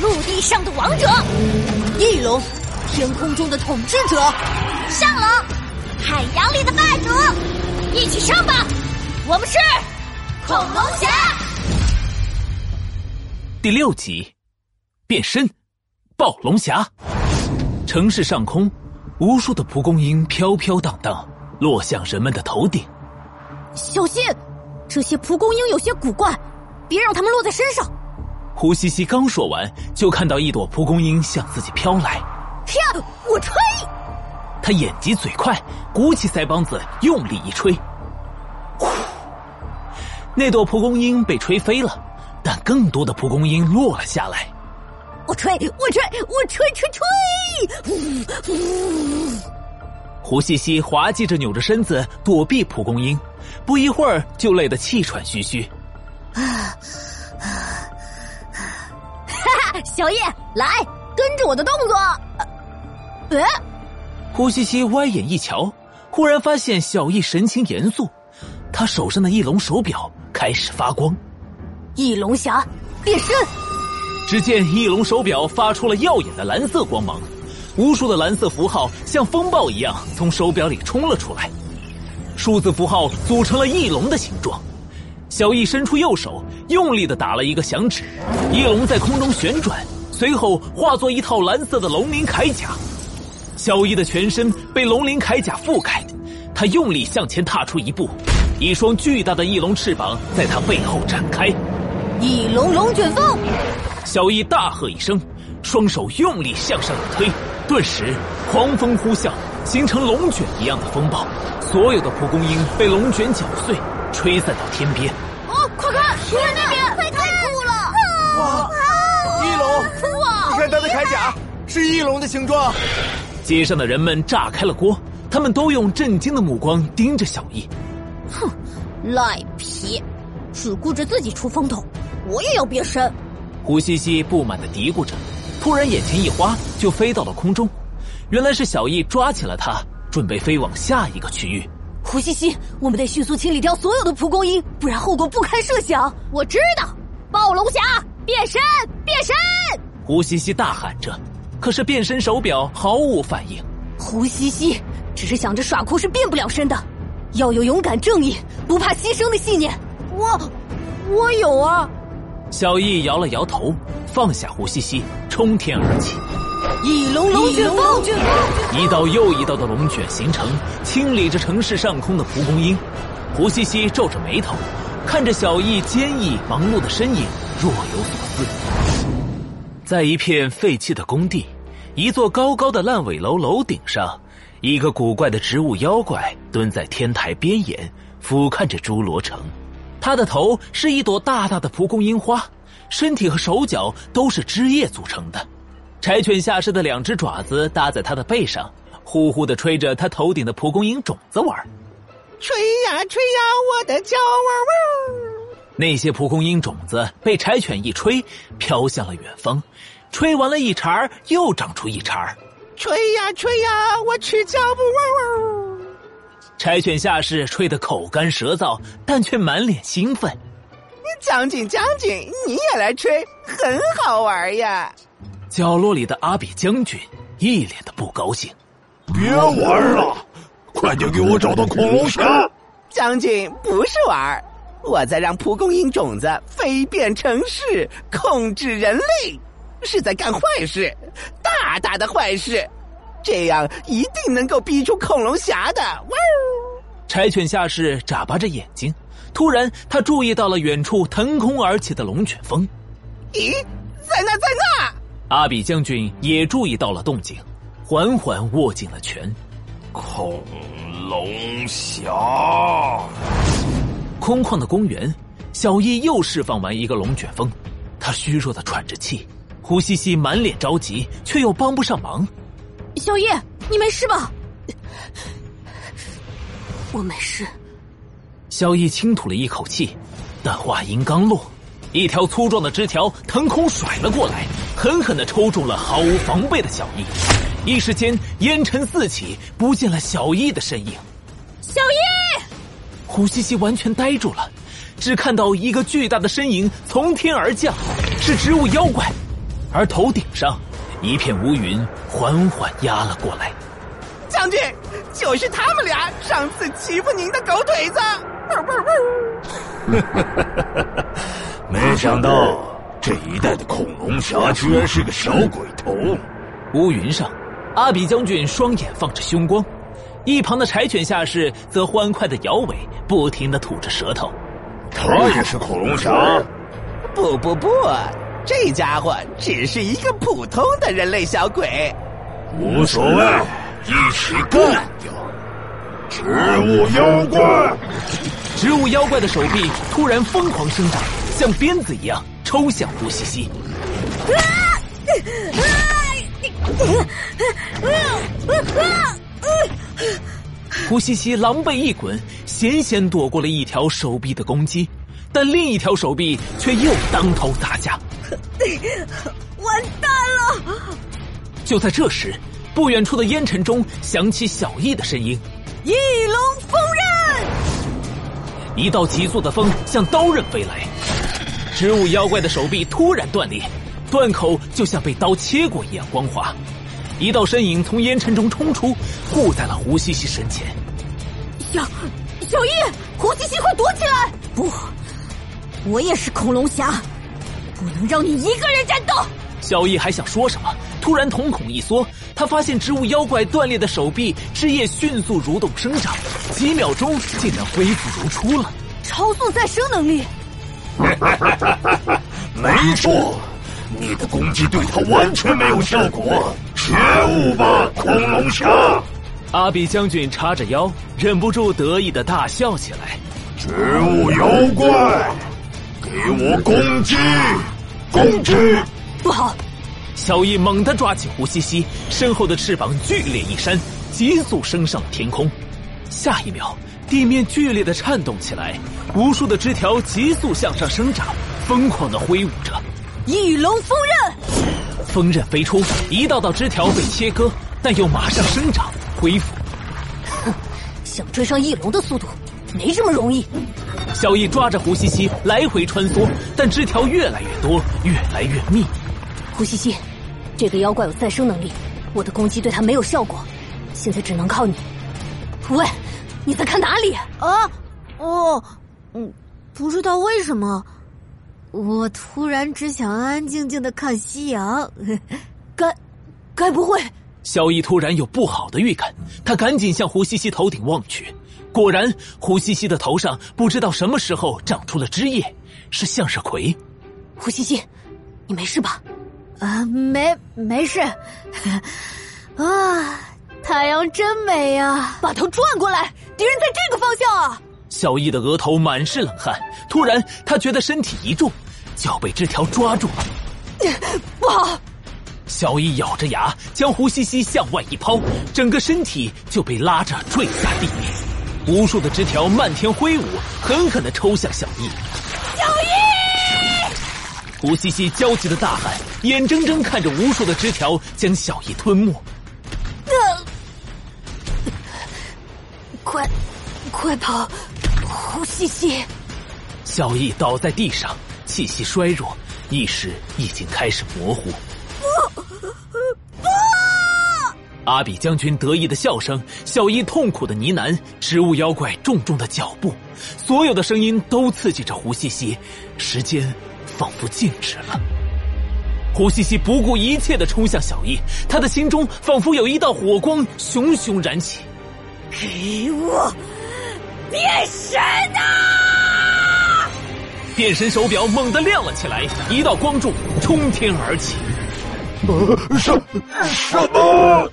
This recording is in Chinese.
陆地上的王者，翼龙，天空中的统治者，上龙，海洋里的霸主，一起上吧！我们是恐龙侠。第六集，变身，暴龙侠。城市上空，无数的蒲公英飘飘荡荡，落向人们的头顶。小心，这些蒲公英有些古怪，别让它们落在身上。胡西西刚说完，就看到一朵蒲公英向自己飘来。飘！我吹！他眼疾嘴快，鼓起腮帮子，用力一吹，呼！那朵蒲公英被吹飞了，但更多的蒲公英落了下来。我吹！我吹！我吹吹吹！胡西西滑稽着扭着身子躲避蒲公英，不一会儿就累得气喘吁吁。啊！小叶，来跟着我的动作。呃，胡西西歪眼一瞧，忽然发现小易神情严肃，他手上的翼龙手表开始发光。翼龙侠变身，只见翼龙手表发出了耀眼的蓝色光芒，无数的蓝色符号像风暴一样从手表里冲了出来，数字符号组成了翼龙的形状。小易伸出右手，用力的打了一个响指，翼龙在空中旋转，随后化作一套蓝色的龙鳞铠甲。小易的全身被龙鳞铠甲覆盖，他用力向前踏出一步，一双巨大的翼龙翅膀在他背后展开。翼龙龙卷风！小易大喝一声，双手用力向上一推，顿时狂风呼啸，形成龙卷一样的风暴，所有的蒲公英被龙卷搅碎。吹散到天边！哦，快看，看那边，快看！酷了！哇，翼龙！的铠甲是翼龙的形状。街上的人们炸开了锅，他们都用震惊的目光盯着小易。哼，赖皮，只顾着自己出风头，我也要变身！胡西西不满的嘀咕着，突然眼前一花，就飞到了空中。原来是小易抓起了他，准备飞往下一个区域。胡西西，我们得迅速清理掉所有的蒲公英，不然后果不堪设想。我知道，暴龙侠变身，变身！胡西西大喊着，可是变身手表毫无反应。胡西西只是想着耍酷是变不了身的，要有勇敢、正义、不怕牺牲的信念。我，我有啊。小易摇了摇头，放下胡西西，冲天而起。一龙龙卷风，一道又一道的龙卷形成，清理着城市上空的蒲公英。胡西西皱着眉头，看着小易坚毅忙碌的身影，若有所思。在一片废弃的工地，一座高高的烂尾楼楼顶上，一个古怪的植物妖怪蹲在天台边沿，俯瞰着侏罗城。他的头是一朵大大的蒲公英花，身体和手脚都是枝叶组成的。柴犬下士的两只爪子搭在他的背上，呼呼的吹着他头顶的蒲公英种子玩吹呀吹呀，我的脚窝窝。那些蒲公英种子被柴犬一吹，飘向了远方。吹完了一茬又长出一茬吹呀吹呀，我吃脚不窝窝。柴犬下士吹得口干舌燥，但却满脸兴奋。将军将军，你也来吹，很好玩呀。角落里的阿比将军一脸的不高兴，别玩了，快点给我找到恐龙侠！将军不是玩，我在让蒲公英种子飞遍城市，控制人类，是在干坏事，大大的坏事，这样一定能够逼出恐龙侠的。哇哦！柴犬下士眨巴着眼睛，突然他注意到了远处腾空而起的龙卷风，咦，在那，在那！阿比将军也注意到了动静，缓缓握紧了拳。恐龙侠！空旷的公园，小易又释放完一个龙卷风，他虚弱的喘着气。胡西西满脸着急，却又帮不上忙。小易，你没事吧？我没事。小易轻吐了一口气，但话音刚落。一条粗壮的枝条腾空甩了过来，狠狠的抽中了毫无防备的小易。一时间，烟尘四起，不见了小易的身影。胡西西完全呆住了，只看到一个巨大的身影从天而降，是植物妖怪。而头顶上一片乌云缓缓压了过来。将军，就是他们俩上次欺负您的狗腿子。没想到这一带的恐龙侠居然是个小鬼头。乌云上，阿比将军双眼放着凶光，一旁的柴犬下士则欢快的摇尾，不停的吐着舌头。他也是恐龙侠？不不不，这家伙只是一个普通的人类小鬼。无所谓，一起干掉。植物妖怪！植物妖怪的手臂突然疯狂生长，像鞭子一样抽向胡西西。胡西西狼狈一滚，险险躲过了一条手臂的攻击，但另一条手臂却又当头砸下。完蛋了！就在这时，不远处的烟尘中响起小易的声音：“翼龙锋刃！”一道急速的风像刀刃飞来，植物妖怪的手臂突然断裂，断口就像被刀切过一样光滑。一道身影从烟尘中冲出，护在了胡西西身前。小小易，胡西西，快躲起来！不，我也是恐龙侠，不能让你一个人战斗。小易还想说什么，突然瞳孔一缩，他发现植物妖怪断裂的手臂枝叶迅速蠕动生长，几秒钟竟然恢复如初了。超速再生能力？没错。你的攻击对他完全没有效果，觉悟吧，恐龙侠！阿比将军叉着腰，忍不住得意的大笑起来。植物妖怪，给我攻击！攻击！不好！小易猛地抓起胡西西，身后的翅膀剧烈一扇，急速升上了天空。下一秒，地面剧烈的颤动起来，无数的枝条急速向上生长，疯狂的挥舞着。翼龙锋刃，锋刃飞出，一道道枝条被切割，但又马上生长恢复。哼，想追上翼龙的速度，没这么容易。小易抓着胡西西来回穿梭，但枝条越来越多，越来越密。胡西西，这个妖怪有再生能力，我的攻击对他没有效果，现在只能靠你。喂，你在看哪里？啊，哦，嗯，不知道为什么。我突然只想安安静静的看夕阳，该，该不会？萧逸突然有不好的预感，他赶紧向胡西西头顶望去，果然，胡西西的头上不知道什么时候长出了枝叶，是向日葵。胡西西，你没事吧？啊，没，没事。啊，太阳真美呀！把头转过来，敌人在这个方向啊！小易的额头满是冷汗，突然他觉得身体一重，脚被枝条抓住了。不好！小易咬着牙将胡西西向外一抛，整个身体就被拉着坠下地面。无数的枝条漫天挥舞，狠狠的抽向小易。小易！胡西西焦急的大喊，眼睁睁看着无数的枝条将小易吞没。快，快跑！胡西西，小易倒在地上，气息衰弱，意识已经开始模糊。不不！阿比将军得意的笑声，小易痛苦的呢喃，植物妖怪重重的脚步，所有的声音都刺激着胡西西，时间仿佛静止了。胡西西不顾一切的冲向小易，他的心中仿佛有一道火光熊熊燃起。给我！变身啊！变身手表猛地亮了起来，一道光柱冲天而起。呃什什么？